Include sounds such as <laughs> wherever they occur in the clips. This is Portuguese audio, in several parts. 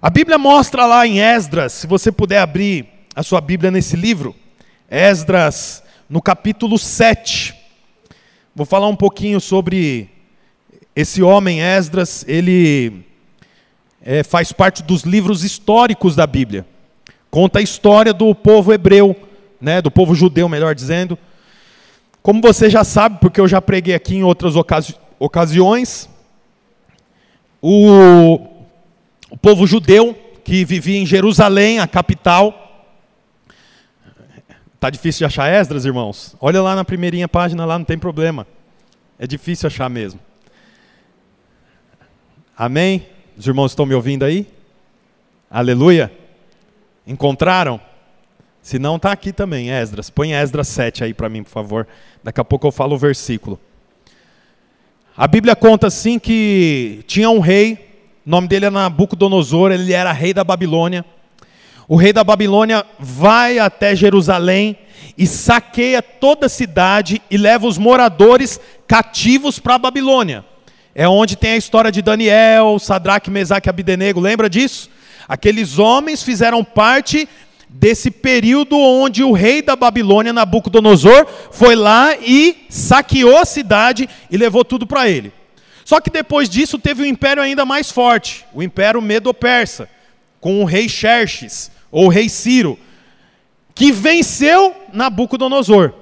A Bíblia mostra lá em Esdras, se você puder abrir a sua Bíblia nesse livro, Esdras, no capítulo 7. Vou falar um pouquinho sobre esse homem, Esdras, ele é, faz parte dos livros históricos da Bíblia. Conta a história do povo hebreu, né, do povo judeu, melhor dizendo. Como você já sabe, porque eu já preguei aqui em outras ocasi ocasiões, o, o povo judeu que vivia em Jerusalém, a capital. Tá difícil de achar Esdras, irmãos? Olha lá na primeirinha página, lá não tem problema. É difícil achar mesmo. Amém? Os irmãos estão me ouvindo aí? Aleluia? Encontraram? Se não, está aqui também, Esdras. Põe Esdras 7 aí para mim, por favor. Daqui a pouco eu falo o versículo. A Bíblia conta assim que tinha um rei, o nome dele era Nabucodonosor, ele era rei da Babilônia. O rei da Babilônia vai até Jerusalém e saqueia toda a cidade e leva os moradores cativos para a Babilônia. É onde tem a história de Daniel, Sadraque, Mesaque e Abidenego, lembra disso? Aqueles homens fizeram parte desse período onde o rei da Babilônia, Nabucodonosor, foi lá e saqueou a cidade e levou tudo para ele. Só que depois disso teve um império ainda mais forte, o Império Medo-Persa, com o rei Xerxes, ou rei Ciro, que venceu Nabucodonosor.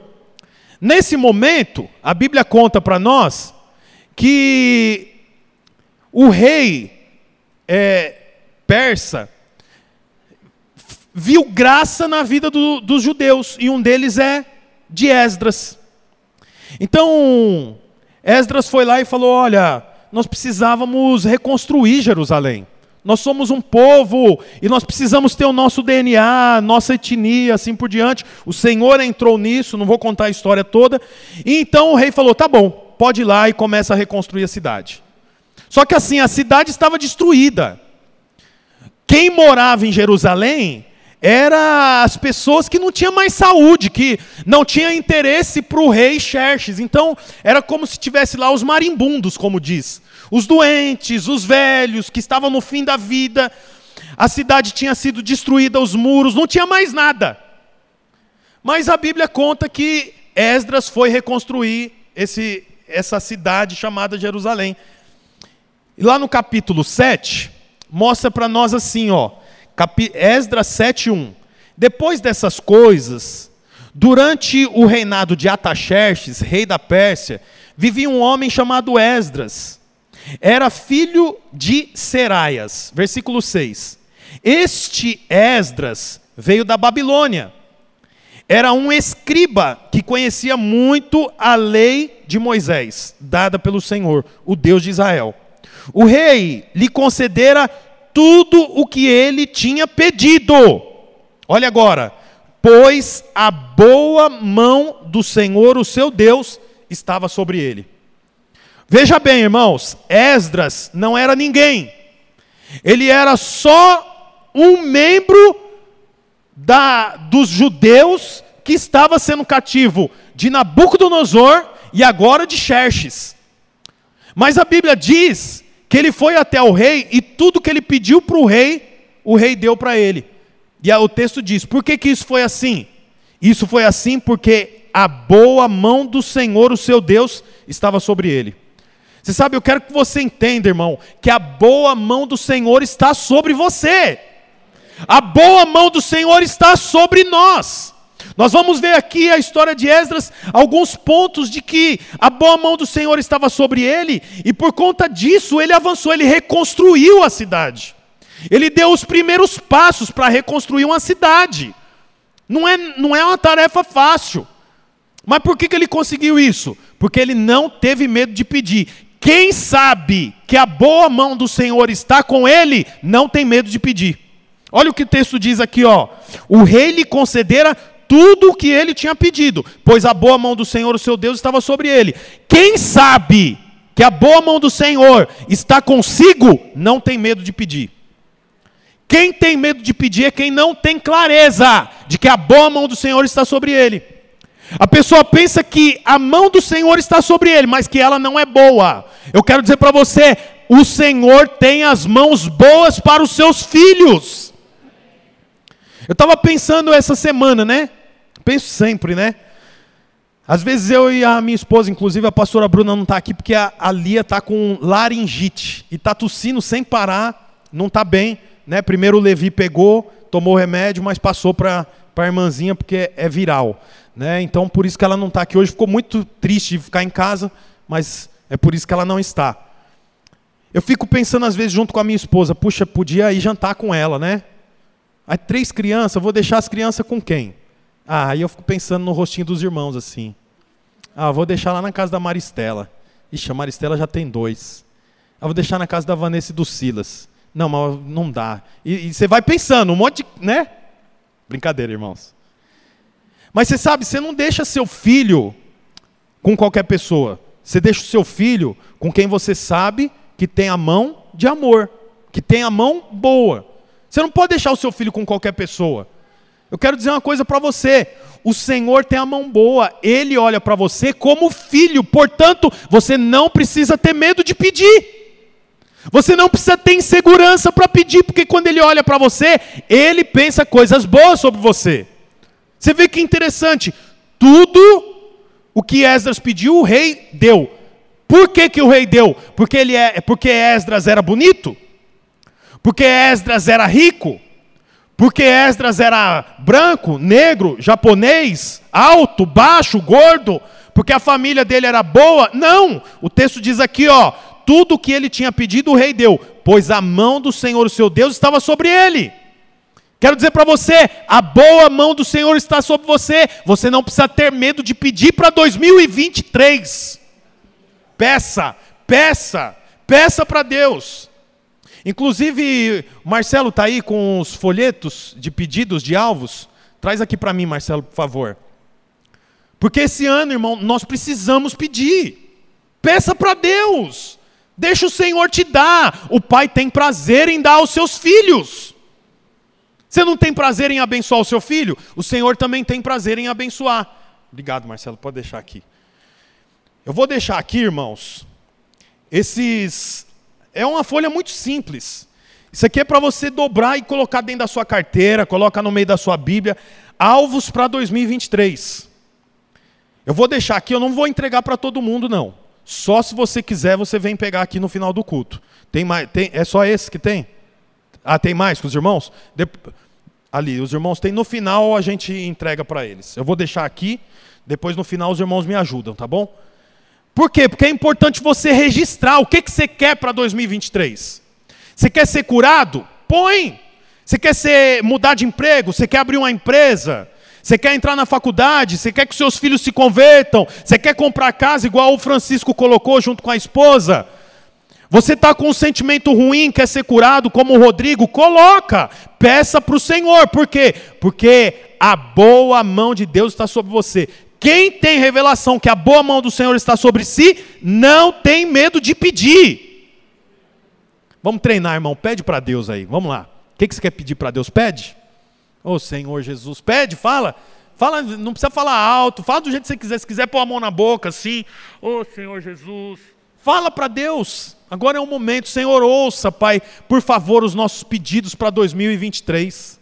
Nesse momento, a Bíblia conta para nós que o rei é, persa viu graça na vida do, dos judeus, e um deles é de Esdras. Então, Esdras foi lá e falou: Olha, nós precisávamos reconstruir Jerusalém. Nós somos um povo e nós precisamos ter o nosso DNA, nossa etnia, assim por diante. O Senhor entrou nisso, não vou contar a história toda. E então o rei falou: tá bom, pode ir lá e começa a reconstruir a cidade. Só que assim, a cidade estava destruída. Quem morava em Jerusalém era as pessoas que não tinham mais saúde, que não tinham interesse para o rei Xerxes. Então, era como se tivesse lá os marimbundos, como diz. Os doentes, os velhos, que estavam no fim da vida. A cidade tinha sido destruída, os muros, não tinha mais nada. Mas a Bíblia conta que Esdras foi reconstruir esse, essa cidade chamada Jerusalém. E lá no capítulo 7, mostra para nós assim, ó Esdras 7:1. Depois dessas coisas, durante o reinado de Ataxerxes, rei da Pérsia, vivia um homem chamado Esdras. Era filho de Seraias. Versículo 6. Este Esdras veio da Babilônia. Era um escriba que conhecia muito a lei de Moisés, dada pelo Senhor, o Deus de Israel. O rei lhe concedera tudo o que ele tinha pedido. Olha agora, pois a boa mão do Senhor, o seu Deus, estava sobre ele. Veja bem, irmãos, Esdras não era ninguém. Ele era só um membro da, dos judeus que estava sendo cativo de Nabucodonosor e agora de Xerxes. Mas a Bíblia diz que ele foi até o rei e tudo que ele pediu para o rei, o rei deu para ele. E o texto diz: por que, que isso foi assim? Isso foi assim porque a boa mão do Senhor, o seu Deus, estava sobre ele. Você sabe, eu quero que você entenda, irmão, que a boa mão do Senhor está sobre você. A boa mão do Senhor está sobre nós. Nós vamos ver aqui a história de Esdras, alguns pontos de que a boa mão do Senhor estava sobre ele, e por conta disso ele avançou, ele reconstruiu a cidade. Ele deu os primeiros passos para reconstruir uma cidade. Não é, não é uma tarefa fácil. Mas por que, que ele conseguiu isso? Porque ele não teve medo de pedir. Quem sabe que a boa mão do Senhor está com ele, não tem medo de pedir. Olha o que o texto diz aqui, ó. O rei lhe concedera tudo o que ele tinha pedido, pois a boa mão do Senhor, o seu Deus, estava sobre ele. Quem sabe que a boa mão do Senhor está consigo, não tem medo de pedir. Quem tem medo de pedir é quem não tem clareza de que a boa mão do Senhor está sobre ele. A pessoa pensa que a mão do Senhor está sobre ele, mas que ela não é boa. Eu quero dizer para você: o Senhor tem as mãos boas para os seus filhos. Eu estava pensando essa semana, né? Penso sempre, né? Às vezes eu e a minha esposa, inclusive a pastora Bruna não está aqui porque a, a Lia está com laringite e está tossindo sem parar, não está bem. Né? Primeiro o Levi pegou, tomou o remédio, mas passou para a irmãzinha porque é viral. Né? Então por isso que ela não está aqui hoje. Ficou muito triste de ficar em casa, mas é por isso que ela não está. Eu fico pensando às vezes junto com a minha esposa, puxa, podia ir jantar com ela, né? Aí três crianças, vou deixar as crianças com quem? Ah, aí eu fico pensando no rostinho dos irmãos assim. Ah, vou deixar lá na casa da Maristela. Ixi, a Maristela já tem dois. Ah, vou deixar na casa da Vanessa e do Silas. Não, mas não dá. E, e você vai pensando, um monte de. né? Brincadeira, irmãos. Mas você sabe, você não deixa seu filho com qualquer pessoa. Você deixa o seu filho com quem você sabe que tem a mão de amor, que tem a mão boa. Você não pode deixar o seu filho com qualquer pessoa. Eu quero dizer uma coisa para você: o Senhor tem a mão boa, Ele olha para você como filho, portanto, você não precisa ter medo de pedir. Você não precisa ter insegurança para pedir, porque quando Ele olha para você, Ele pensa coisas boas sobre você. Você vê que interessante, tudo o que Esdras pediu, o rei deu. Por que, que o rei deu? Porque, ele é, porque Esdras era bonito? Porque Esdras era rico? Porque Esdras era branco, negro, japonês, alto, baixo, gordo, porque a família dele era boa? Não! O texto diz aqui, ó, tudo o que ele tinha pedido o rei deu, pois a mão do Senhor, seu Deus, estava sobre ele. Quero dizer para você, a boa mão do Senhor está sobre você. Você não precisa ter medo de pedir para 2023. Peça, peça, peça para Deus. Inclusive, Marcelo está aí com os folhetos de pedidos de alvos. Traz aqui para mim, Marcelo, por favor. Porque esse ano, irmão, nós precisamos pedir. Peça para Deus. Deixa o Senhor te dar. O Pai tem prazer em dar aos seus filhos. Você não tem prazer em abençoar o seu filho? O Senhor também tem prazer em abençoar. Obrigado, Marcelo. Pode deixar aqui. Eu vou deixar aqui, irmãos, esses é uma folha muito simples. Isso aqui é para você dobrar e colocar dentro da sua carteira, coloca no meio da sua Bíblia, alvos para 2023. Eu vou deixar aqui, eu não vou entregar para todo mundo não. Só se você quiser, você vem pegar aqui no final do culto. Tem mais, tem, é só esse que tem? Ah, tem mais com os irmãos? De, ali, os irmãos têm no final, a gente entrega para eles. Eu vou deixar aqui, depois no final os irmãos me ajudam, tá bom? Por quê? Porque é importante você registrar o que, que você quer para 2023. Você quer ser curado? Põe. Você quer ser, mudar de emprego? Você quer abrir uma empresa? Você quer entrar na faculdade? Você quer que seus filhos se convertam? Você quer comprar casa igual o Francisco colocou junto com a esposa? Você está com um sentimento ruim, quer ser curado, como o Rodrigo? Coloca, peça para o Senhor. Por quê? Porque a boa mão de Deus está sobre você. Quem tem revelação que a boa mão do Senhor está sobre si, não tem medo de pedir. Vamos treinar, irmão. Pede para Deus aí. Vamos lá. O que, você quer pedir para Deus? Pede. Ô oh, Senhor Jesus, pede, fala. Fala, não precisa falar alto, fala do jeito que você quiser. Se quiser pôr a mão na boca, assim. Ô oh, Senhor Jesus. Fala para Deus. Agora é o momento. Senhor, ouça, Pai, por favor, os nossos pedidos para 2023.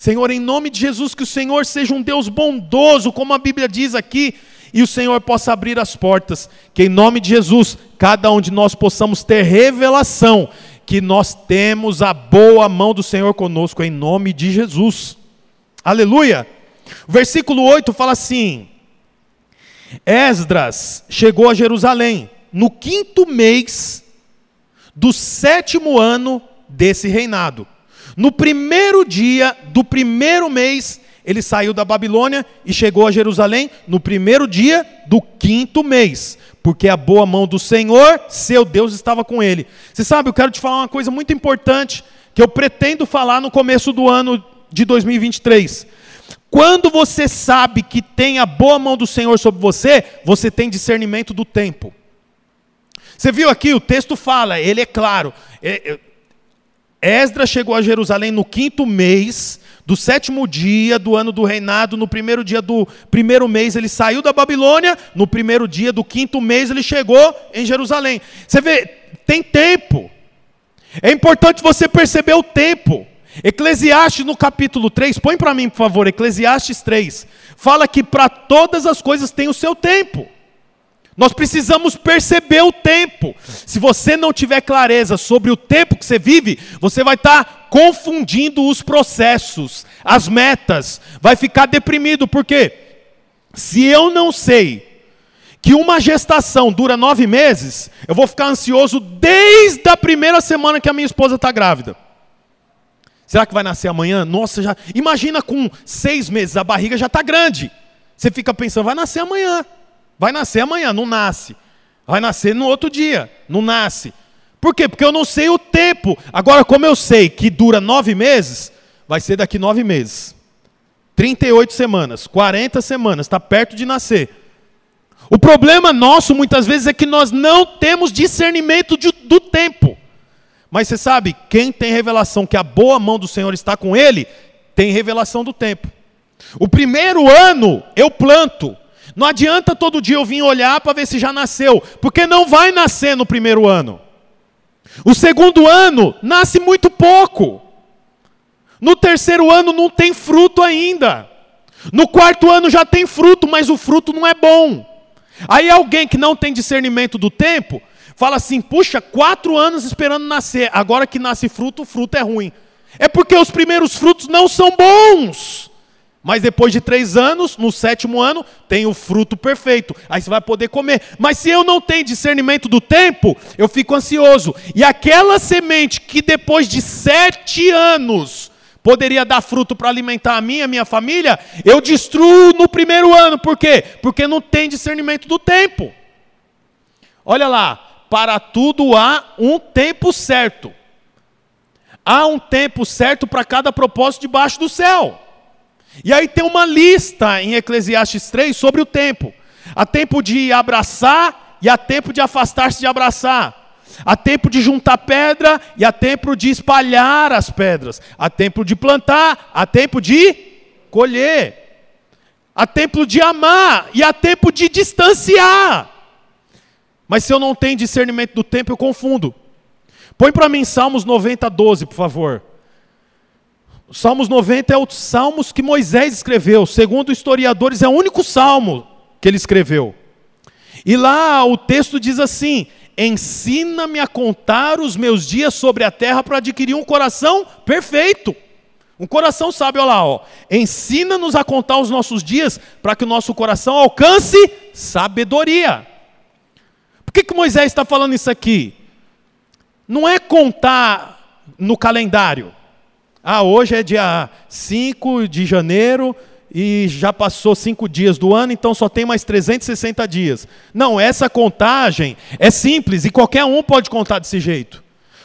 Senhor, em nome de Jesus, que o Senhor seja um Deus bondoso, como a Bíblia diz aqui, e o Senhor possa abrir as portas. Que em nome de Jesus, cada um de nós possamos ter revelação que nós temos a boa mão do Senhor conosco, em nome de Jesus. Aleluia! O versículo 8 fala assim: Esdras chegou a Jerusalém no quinto mês do sétimo ano desse reinado. No primeiro dia do primeiro mês, ele saiu da Babilônia e chegou a Jerusalém no primeiro dia do quinto mês, porque a boa mão do Senhor, seu Deus, estava com ele. Você sabe, eu quero te falar uma coisa muito importante que eu pretendo falar no começo do ano de 2023. Quando você sabe que tem a boa mão do Senhor sobre você, você tem discernimento do tempo. Você viu aqui, o texto fala, ele é claro. Esdras chegou a Jerusalém no quinto mês do sétimo dia do ano do reinado, no primeiro dia do primeiro mês ele saiu da Babilônia, no primeiro dia do quinto mês ele chegou em Jerusalém. Você vê, tem tempo. É importante você perceber o tempo. Eclesiastes no capítulo 3, põe para mim, por favor, Eclesiastes 3. Fala que para todas as coisas tem o seu tempo. Nós precisamos perceber o tempo. Se você não tiver clareza sobre o tempo que você vive, você vai estar tá confundindo os processos, as metas, vai ficar deprimido, porque se eu não sei que uma gestação dura nove meses, eu vou ficar ansioso desde a primeira semana que a minha esposa está grávida. Será que vai nascer amanhã? Nossa, já. Imagina com seis meses, a barriga já está grande. Você fica pensando, vai nascer amanhã. Vai nascer amanhã, não nasce. Vai nascer no outro dia, não nasce. Por quê? Porque eu não sei o tempo. Agora, como eu sei que dura nove meses, vai ser daqui nove meses. 38 semanas, 40 semanas, está perto de nascer. O problema nosso, muitas vezes, é que nós não temos discernimento de, do tempo. Mas você sabe, quem tem revelação que a boa mão do Senhor está com ele, tem revelação do tempo. O primeiro ano eu planto. Não adianta todo dia eu vir olhar para ver se já nasceu, porque não vai nascer no primeiro ano. O segundo ano nasce muito pouco. No terceiro ano não tem fruto ainda. No quarto ano já tem fruto, mas o fruto não é bom. Aí alguém que não tem discernimento do tempo fala assim: puxa, quatro anos esperando nascer, agora que nasce fruto, o fruto é ruim. É porque os primeiros frutos não são bons. Mas depois de três anos, no sétimo ano, tem o fruto perfeito. Aí você vai poder comer. Mas se eu não tenho discernimento do tempo, eu fico ansioso. E aquela semente que depois de sete anos poderia dar fruto para alimentar a minha, a minha família, eu destruo no primeiro ano. Por quê? Porque não tem discernimento do tempo. Olha lá, para tudo há um tempo certo. Há um tempo certo para cada propósito debaixo do céu. E aí tem uma lista em Eclesiastes 3 sobre o tempo. Há tempo de abraçar e há tempo de afastar-se de abraçar. Há tempo de juntar pedra e há tempo de espalhar as pedras. Há tempo de plantar, há tempo de colher. Há tempo de amar e há tempo de distanciar. Mas se eu não tenho discernimento do tempo, eu confundo. Põe para mim Salmos 90, 12, por favor. Salmos 90 é o Salmos que Moisés escreveu. Segundo historiadores, é o único salmo que ele escreveu. E lá o texto diz assim: Ensina-me a contar os meus dias sobre a terra para adquirir um coração perfeito. Um coração sábio, olha lá, ó. Ensina-nos a contar os nossos dias para que o nosso coração alcance sabedoria. Por que, que Moisés está falando isso aqui? Não é contar no calendário. Ah, hoje é dia 5 de janeiro e já passou cinco dias do ano, então só tem mais 360 dias. Não, essa contagem é simples e qualquer um pode contar desse jeito.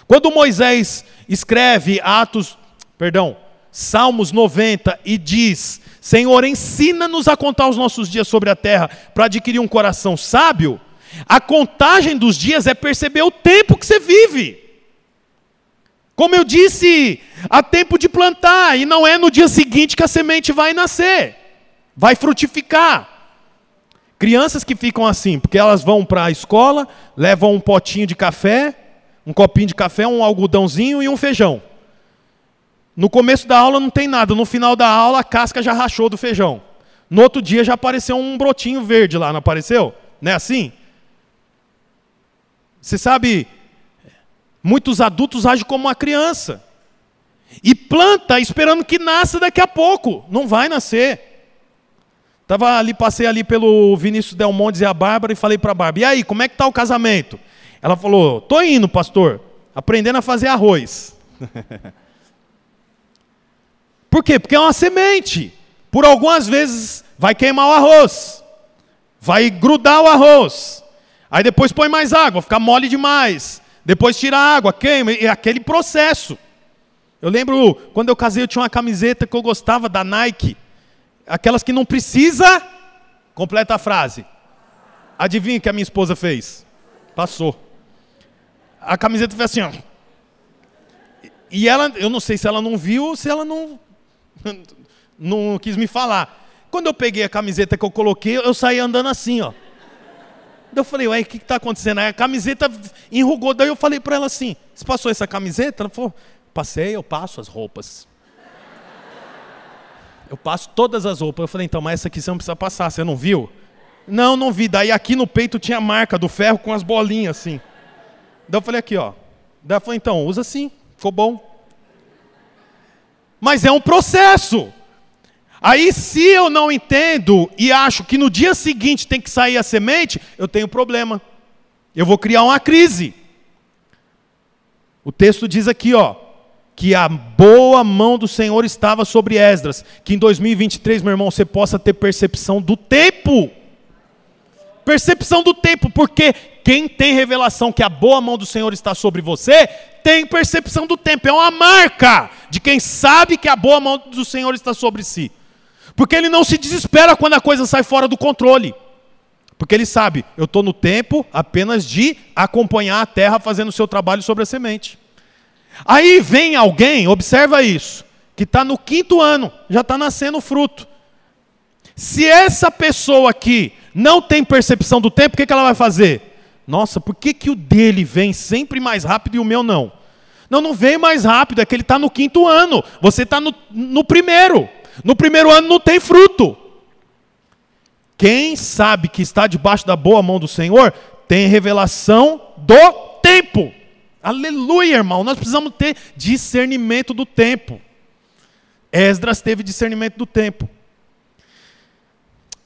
Quando Moisés escreve Atos, perdão, Salmos 90 e diz: Senhor, ensina-nos a contar os nossos dias sobre a terra para adquirir um coração sábio. A contagem dos dias é perceber o tempo que você vive. Como eu disse, há tempo de plantar, e não é no dia seguinte que a semente vai nascer, vai frutificar. Crianças que ficam assim, porque elas vão para a escola, levam um potinho de café, um copinho de café, um algodãozinho e um feijão. No começo da aula não tem nada, no final da aula a casca já rachou do feijão. No outro dia já apareceu um brotinho verde lá, não apareceu? Não é assim? Você sabe, muitos adultos agem como uma criança. E planta esperando que nasça daqui a pouco. Não vai nascer. Tava ali, passei ali pelo Vinícius Del Montes e a Bárbara e falei para a Bárbara: "E aí, como é que tá o casamento?" Ela falou: "Tô indo, pastor, aprendendo a fazer arroz." <laughs> Por quê? Porque é uma semente. Por algumas vezes vai queimar o arroz. Vai grudar o arroz. Aí depois põe mais água, fica mole demais. Depois tira a água, queima, é aquele processo. Eu lembro quando eu casei, eu tinha uma camiseta que eu gostava da Nike, aquelas que não precisa. Completa a frase. Adivinha o que a minha esposa fez? Passou. A camiseta foi assim, ó. e ela, eu não sei se ela não viu ou se ela não, <laughs> não quis me falar. Quando eu peguei a camiseta que eu coloquei, eu saí andando assim, ó. Daí eu falei, ué, o que está acontecendo? Aí a camiseta enrugou. Daí eu falei para ela assim: Você passou essa camiseta? Ela falou: Passei, eu passo as roupas. Eu passo todas as roupas. Eu falei: Então, mas essa aqui você não precisa passar, você não viu? Não, não vi. Daí aqui no peito tinha a marca do ferro com as bolinhas assim. Daí eu falei: Aqui, ó. Daí ela falou: Então, usa assim, ficou bom. Mas é um processo. Aí, se eu não entendo e acho que no dia seguinte tem que sair a semente, eu tenho problema. Eu vou criar uma crise. O texto diz aqui, ó, que a boa mão do Senhor estava sobre Esdras, que em 2023, meu irmão, você possa ter percepção do tempo. Percepção do tempo, porque quem tem revelação que a boa mão do Senhor está sobre você, tem percepção do tempo. É uma marca de quem sabe que a boa mão do Senhor está sobre si. Porque ele não se desespera quando a coisa sai fora do controle. Porque ele sabe, eu estou no tempo apenas de acompanhar a terra fazendo o seu trabalho sobre a semente. Aí vem alguém, observa isso, que está no quinto ano, já está nascendo fruto. Se essa pessoa aqui não tem percepção do tempo, o que, que ela vai fazer? Nossa, por que, que o dele vem sempre mais rápido e o meu não? Não, não vem mais rápido, é que ele está no quinto ano, você está no, no primeiro. No primeiro ano não tem fruto. Quem sabe que está debaixo da boa mão do Senhor, tem revelação do tempo. Aleluia, irmão. Nós precisamos ter discernimento do tempo. Esdras teve discernimento do tempo.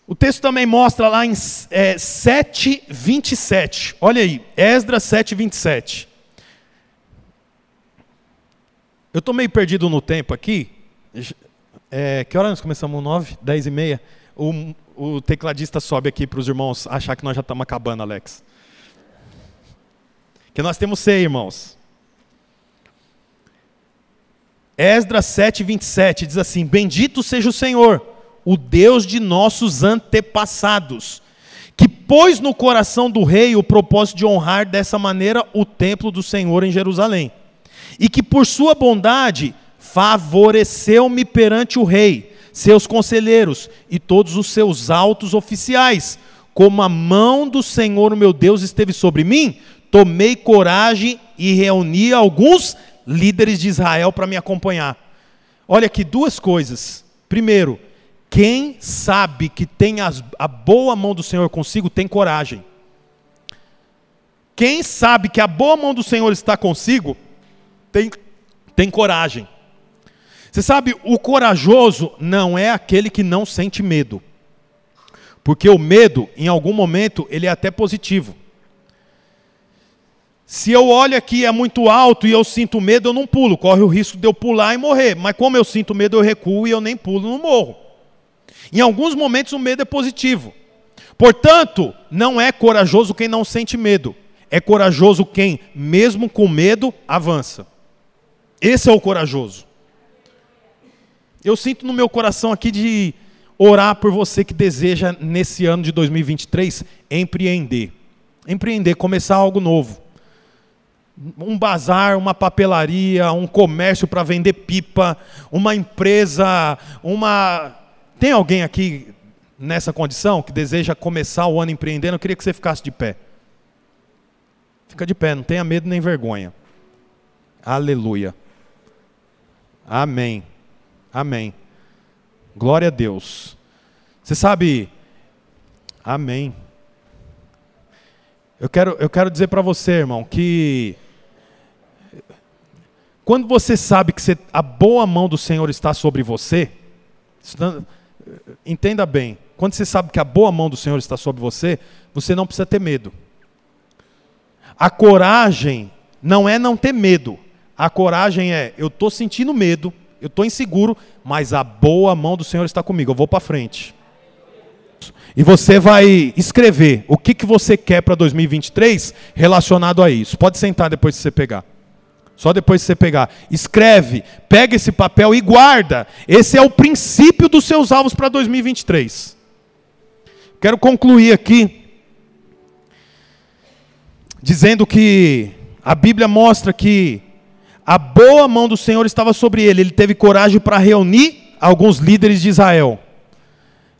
O texto também mostra lá em é, 7, 27. Olha aí, Esdras 7, 27. Eu estou meio perdido no tempo aqui. É, que hora nós começamos? 9, 10 e meia? O, o tecladista sobe aqui para os irmãos achar que nós já estamos acabando, Alex. Que nós temos ceia, irmãos. Esdras 7, 27 diz assim: Bendito seja o Senhor, o Deus de nossos antepassados, que pôs no coração do rei o propósito de honrar dessa maneira o templo do Senhor em Jerusalém, e que por sua bondade favoreceu-me perante o rei, seus conselheiros e todos os seus altos oficiais. Como a mão do Senhor, meu Deus, esteve sobre mim, tomei coragem e reuni alguns líderes de Israel para me acompanhar. Olha aqui duas coisas. Primeiro, quem sabe que tem as, a boa mão do Senhor consigo tem coragem. Quem sabe que a boa mão do Senhor está consigo tem, tem coragem. Você sabe, o corajoso não é aquele que não sente medo. Porque o medo, em algum momento, ele é até positivo. Se eu olho aqui é muito alto e eu sinto medo, eu não pulo, corre o risco de eu pular e morrer. Mas como eu sinto medo, eu recuo e eu nem pulo, não morro. Em alguns momentos o medo é positivo. Portanto, não é corajoso quem não sente medo. É corajoso quem, mesmo com medo, avança. Esse é o corajoso. Eu sinto no meu coração aqui de orar por você que deseja, nesse ano de 2023, empreender. Empreender, começar algo novo. Um bazar, uma papelaria, um comércio para vender pipa, uma empresa, uma. Tem alguém aqui nessa condição que deseja começar o ano empreendendo? Eu queria que você ficasse de pé. Fica de pé, não tenha medo nem vergonha. Aleluia. Amém. Amém. Glória a Deus. Você sabe, amém. Eu quero, eu quero dizer para você, irmão, que quando você sabe que você, a boa mão do Senhor está sobre você, entenda bem, quando você sabe que a boa mão do Senhor está sobre você, você não precisa ter medo. A coragem não é não ter medo. A coragem é, eu estou sentindo medo, eu estou inseguro, mas a boa mão do Senhor está comigo, eu vou para frente. E você vai escrever o que, que você quer para 2023 relacionado a isso. Pode sentar depois de você pegar. Só depois de você pegar. Escreve, pega esse papel e guarda. Esse é o princípio dos seus alvos para 2023. Quero concluir aqui dizendo que a Bíblia mostra que a boa mão do Senhor estava sobre ele. Ele teve coragem para reunir alguns líderes de Israel.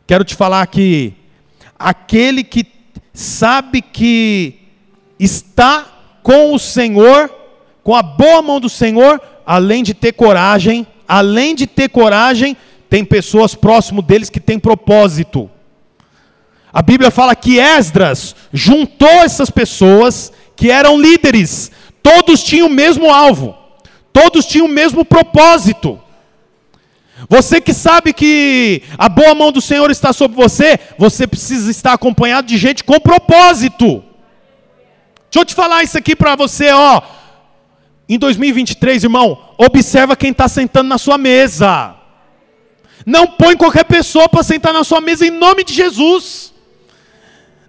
Quero te falar que aquele que sabe que está com o Senhor, com a boa mão do Senhor, além de ter coragem, além de ter coragem, tem pessoas próximo deles que têm propósito. A Bíblia fala que Esdras juntou essas pessoas que eram líderes, todos tinham o mesmo alvo. Todos tinham o mesmo propósito. Você que sabe que a boa mão do Senhor está sobre você, você precisa estar acompanhado de gente com propósito. Deixa eu te falar isso aqui para você, ó. Em 2023, irmão, observa quem está sentando na sua mesa. Não põe qualquer pessoa para sentar na sua mesa em nome de Jesus.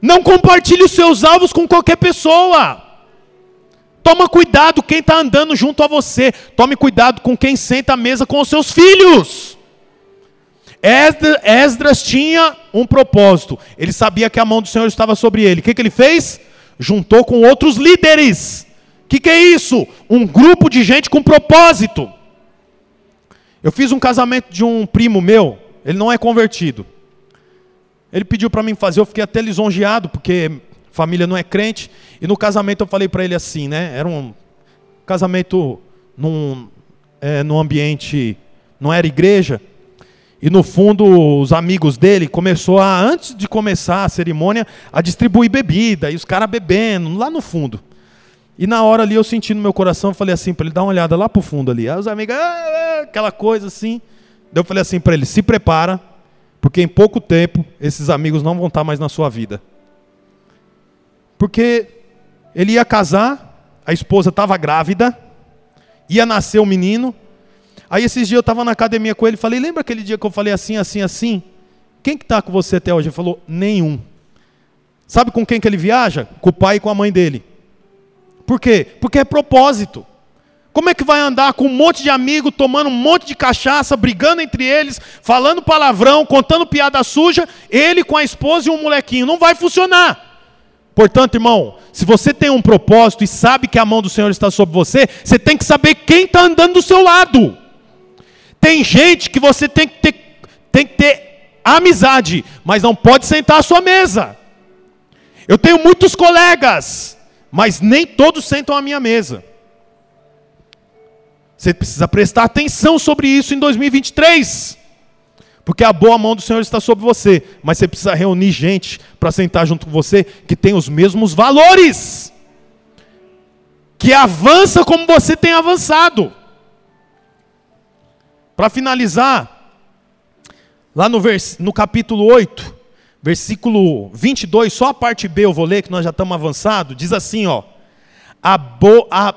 Não compartilhe os seus alvos com qualquer pessoa. Toma cuidado quem está andando junto a você. Tome cuidado com quem senta à mesa com os seus filhos. Esdras tinha um propósito. Ele sabia que a mão do Senhor estava sobre ele. O que, que ele fez? Juntou com outros líderes. O que, que é isso? Um grupo de gente com propósito. Eu fiz um casamento de um primo meu. Ele não é convertido. Ele pediu para mim fazer. Eu fiquei até lisonjeado, porque família não é crente. E no casamento eu falei para ele assim, né? Era um casamento num, é, num ambiente, não era igreja. E no fundo, os amigos dele começou a, antes de começar a cerimônia, a distribuir bebida, e os caras bebendo, lá no fundo. E na hora ali eu senti no meu coração, falei assim para ele, dá uma olhada lá pro fundo ali. Aí os amigos, ah, ah, aquela coisa assim. Daí eu falei assim para ele, se prepara, porque em pouco tempo esses amigos não vão estar mais na sua vida. Porque ele ia casar, a esposa estava grávida, ia nascer o um menino. Aí esses dias eu estava na academia com ele, falei, lembra aquele dia que eu falei assim, assim, assim? Quem que está com você até hoje? Ele falou, nenhum. Sabe com quem que ele viaja? Com o pai e com a mãe dele. Por quê? Porque é propósito. Como é que vai andar com um monte de amigo, tomando um monte de cachaça, brigando entre eles, falando palavrão, contando piada suja, ele com a esposa e um molequinho? Não vai funcionar. Portanto, irmão, se você tem um propósito e sabe que a mão do Senhor está sobre você, você tem que saber quem está andando do seu lado. Tem gente que você tem que ter, tem que ter amizade, mas não pode sentar à sua mesa. Eu tenho muitos colegas, mas nem todos sentam à minha mesa. Você precisa prestar atenção sobre isso em 2023. Porque a boa mão do Senhor está sobre você, mas você precisa reunir gente para sentar junto com você que tem os mesmos valores, que avança como você tem avançado. Para finalizar, lá no, vers no capítulo 8, versículo 22, só a parte B eu vou ler, que nós já estamos avançados, diz assim: ó, a, a,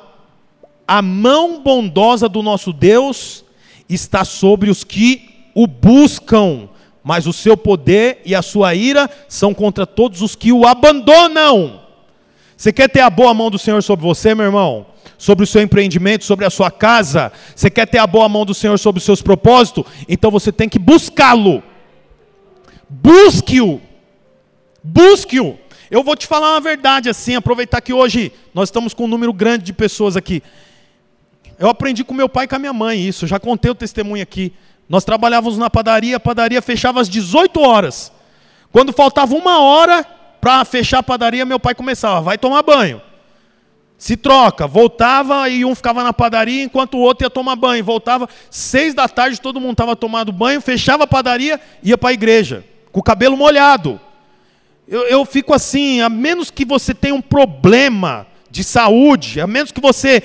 a mão bondosa do nosso Deus está sobre os que o buscam, mas o seu poder e a sua ira são contra todos os que o abandonam. Você quer ter a boa mão do Senhor sobre você, meu irmão? Sobre o seu empreendimento, sobre a sua casa? Você quer ter a boa mão do Senhor sobre os seus propósitos? Então você tem que buscá-lo. Busque-o. Busque-o. Eu vou te falar uma verdade assim, aproveitar que hoje nós estamos com um número grande de pessoas aqui. Eu aprendi com meu pai e com a minha mãe isso, já contei o testemunho aqui. Nós trabalhávamos na padaria, a padaria fechava às 18 horas. Quando faltava uma hora para fechar a padaria, meu pai começava, vai tomar banho. Se troca, voltava e um ficava na padaria enquanto o outro ia tomar banho. Voltava, seis da tarde, todo mundo estava tomando banho, fechava a padaria, ia para a igreja, com o cabelo molhado. Eu, eu fico assim, a menos que você tenha um problema de saúde, a menos que você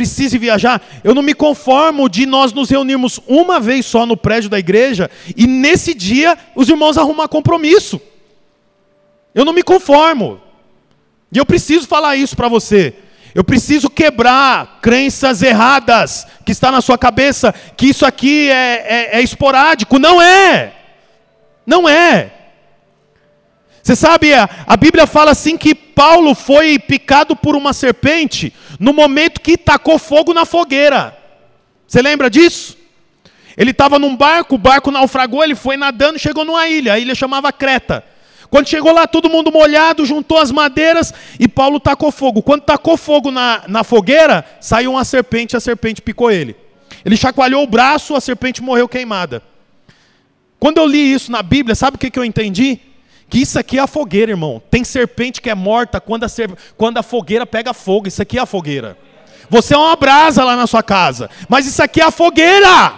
precise viajar. Eu não me conformo de nós nos reunirmos uma vez só no prédio da igreja e nesse dia os irmãos arrumar compromisso. Eu não me conformo. E eu preciso falar isso para você. Eu preciso quebrar crenças erradas que está na sua cabeça, que isso aqui é, é, é esporádico. Não é. Não é. Você sabe, a Bíblia fala assim que Paulo foi picado por uma serpente no momento que tacou fogo na fogueira. Você lembra disso? Ele estava num barco, o barco naufragou, ele foi nadando, chegou numa ilha, a ilha chamava Creta. Quando chegou lá, todo mundo molhado, juntou as madeiras e Paulo tacou fogo. Quando tacou fogo na, na fogueira, saiu uma serpente, a serpente picou ele. Ele chacoalhou o braço, a serpente morreu queimada. Quando eu li isso na Bíblia, sabe o que, que eu entendi? Que isso aqui é a fogueira, irmão. Tem serpente que é morta quando a, quando a fogueira pega fogo. Isso aqui é a fogueira. Você é uma brasa lá na sua casa, mas isso aqui é a fogueira.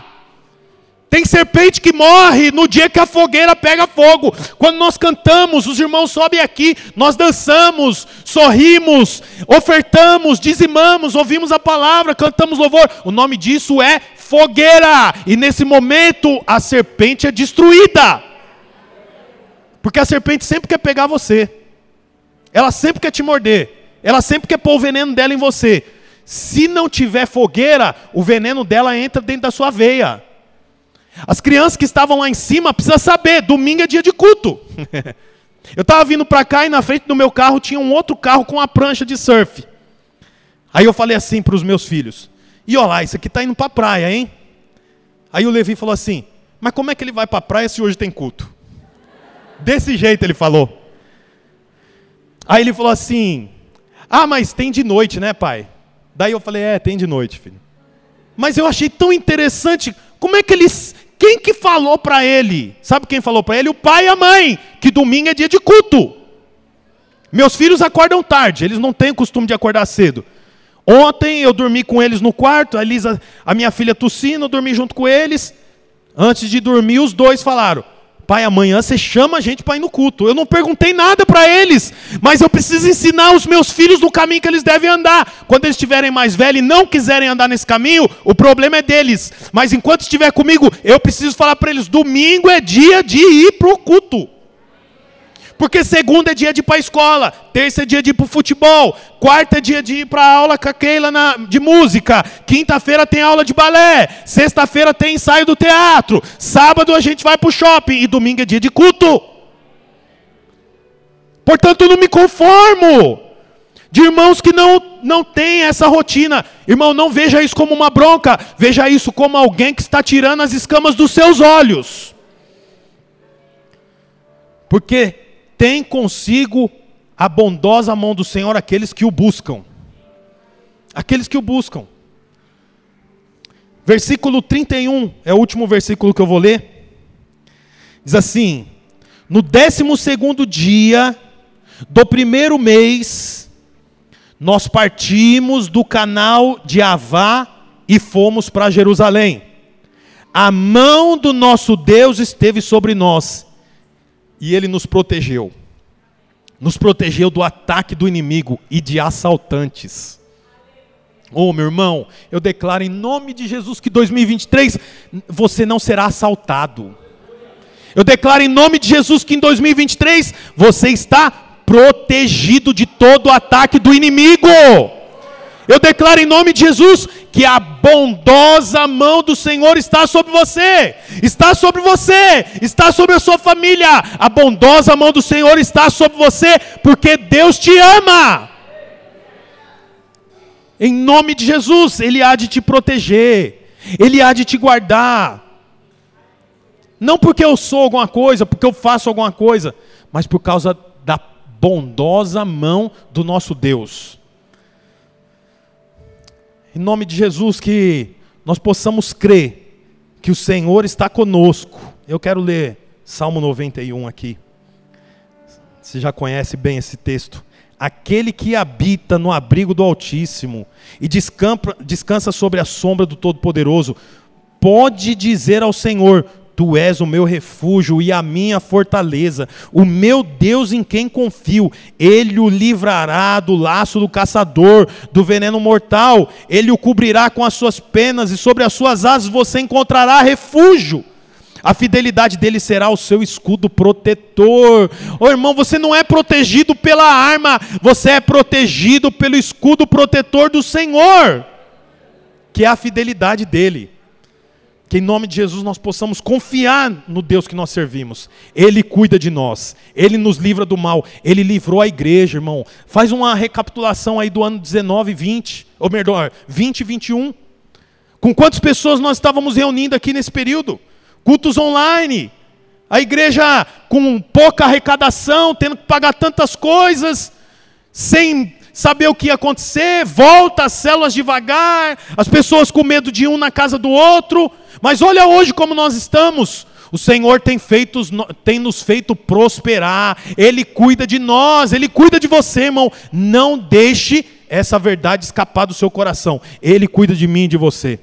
Tem serpente que morre no dia que a fogueira pega fogo. Quando nós cantamos, os irmãos sobem aqui, nós dançamos, sorrimos, ofertamos, dizimamos, ouvimos a palavra, cantamos louvor. O nome disso é fogueira. E nesse momento a serpente é destruída. Porque a serpente sempre quer pegar você. Ela sempre quer te morder. Ela sempre quer pôr o veneno dela em você. Se não tiver fogueira, o veneno dela entra dentro da sua veia. As crianças que estavam lá em cima precisam saber, domingo é dia de culto. <laughs> eu estava vindo para cá e na frente do meu carro tinha um outro carro com uma prancha de surf. Aí eu falei assim para os meus filhos: E olha lá, isso aqui está indo para a praia, hein? Aí o Levi falou assim: Mas como é que ele vai para a praia se hoje tem culto? Desse jeito ele falou. Aí ele falou assim: Ah, mas tem de noite, né, pai? Daí eu falei: É, tem de noite, filho. Mas eu achei tão interessante como é que eles. Quem que falou para ele? Sabe quem falou para ele? O pai e a mãe, que domingo é dia de culto. Meus filhos acordam tarde, eles não têm o costume de acordar cedo. Ontem eu dormi com eles no quarto, a Elisa, a minha filha tossindo, eu dormi junto com eles. Antes de dormir, os dois falaram: Pai, amanhã você chama a gente para ir no culto. Eu não perguntei nada para eles, mas eu preciso ensinar os meus filhos no caminho que eles devem andar. Quando eles estiverem mais velhos e não quiserem andar nesse caminho, o problema é deles. Mas enquanto estiver comigo, eu preciso falar para eles: domingo é dia de ir para o culto. Porque segunda é dia de ir para a escola, terça é dia de ir para o futebol, quarta é dia de ir para a aula com a Keila na, de música, quinta-feira tem aula de balé, sexta-feira tem ensaio do teatro, sábado a gente vai para o shopping e domingo é dia de culto. Portanto, não me conformo de irmãos que não, não têm essa rotina. Irmão, não veja isso como uma bronca, veja isso como alguém que está tirando as escamas dos seus olhos. Porque tem consigo a bondosa mão do Senhor aqueles que o buscam. Aqueles que o buscam. Versículo 31 é o último versículo que eu vou ler. Diz assim: No décimo segundo dia do primeiro mês, nós partimos do canal de Avá e fomos para Jerusalém. A mão do nosso Deus esteve sobre nós e ele nos protegeu. Nos protegeu do ataque do inimigo e de assaltantes. Oh, meu irmão, eu declaro em nome de Jesus que 2023 você não será assaltado. Eu declaro em nome de Jesus que em 2023 você está protegido de todo o ataque do inimigo. Eu declaro em nome de Jesus que a bondosa mão do Senhor está sobre você, está sobre você, está sobre a sua família. A bondosa mão do Senhor está sobre você, porque Deus te ama. Em nome de Jesus, Ele há de te proteger, Ele há de te guardar. Não porque eu sou alguma coisa, porque eu faço alguma coisa, mas por causa da bondosa mão do nosso Deus. Em nome de Jesus, que nós possamos crer que o Senhor está conosco. Eu quero ler Salmo 91 aqui. Você já conhece bem esse texto. Aquele que habita no abrigo do Altíssimo e descansa, sobre a sombra do Todo-Poderoso, pode dizer ao Senhor: Tu és o meu refúgio e a minha fortaleza, o meu Deus em quem confio. Ele o livrará do laço do caçador, do veneno mortal. Ele o cobrirá com as suas penas e sobre as suas asas você encontrará refúgio. A fidelidade dele será o seu escudo protetor. Ô irmão, você não é protegido pela arma, você é protegido pelo escudo protetor do Senhor, que é a fidelidade dele. Que em nome de Jesus nós possamos confiar no Deus que nós servimos. Ele cuida de nós, ele nos livra do mal, ele livrou a igreja, irmão. Faz uma recapitulação aí do ano 19 e 20, ou melhor, 20 e 21. Com quantas pessoas nós estávamos reunindo aqui nesse período? Cultos online. A igreja com pouca arrecadação, tendo que pagar tantas coisas, sem saber o que ia acontecer, volta as células devagar, as pessoas com medo de um na casa do outro. Mas olha hoje como nós estamos. O Senhor tem, feito, tem nos feito prosperar, Ele cuida de nós, Ele cuida de você, irmão. Não deixe essa verdade escapar do seu coração. Ele cuida de mim e de você.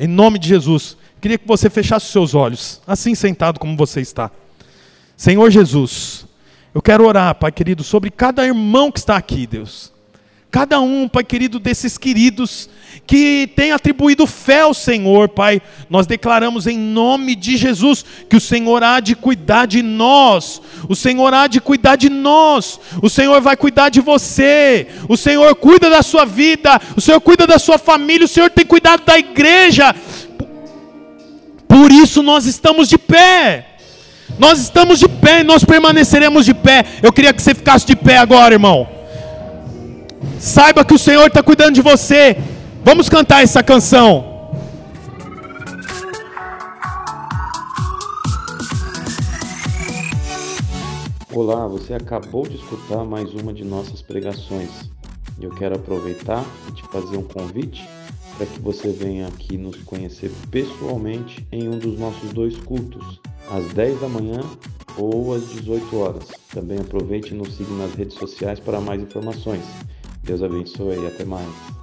Em nome de Jesus, queria que você fechasse os seus olhos, assim sentado como você está. Senhor Jesus, eu quero orar, Pai querido, sobre cada irmão que está aqui, Deus. Cada um, Pai querido, desses queridos que tem atribuído fé ao Senhor, Pai, nós declaramos em nome de Jesus que o Senhor há de cuidar de nós, o Senhor há de cuidar de nós, o Senhor vai cuidar de você, o Senhor cuida da sua vida, o Senhor cuida da sua família, o Senhor tem cuidado da igreja, por isso nós estamos de pé. Nós estamos de pé e nós permaneceremos de pé. Eu queria que você ficasse de pé agora, irmão. Saiba que o Senhor está cuidando de você. Vamos cantar essa canção. Olá, você acabou de escutar mais uma de nossas pregações. Eu quero aproveitar e te fazer um convite para que você venha aqui nos conhecer pessoalmente em um dos nossos dois cultos, às 10 da manhã ou às 18 horas. Também aproveite e nos siga nas redes sociais para mais informações. Deus abençoe e até mais.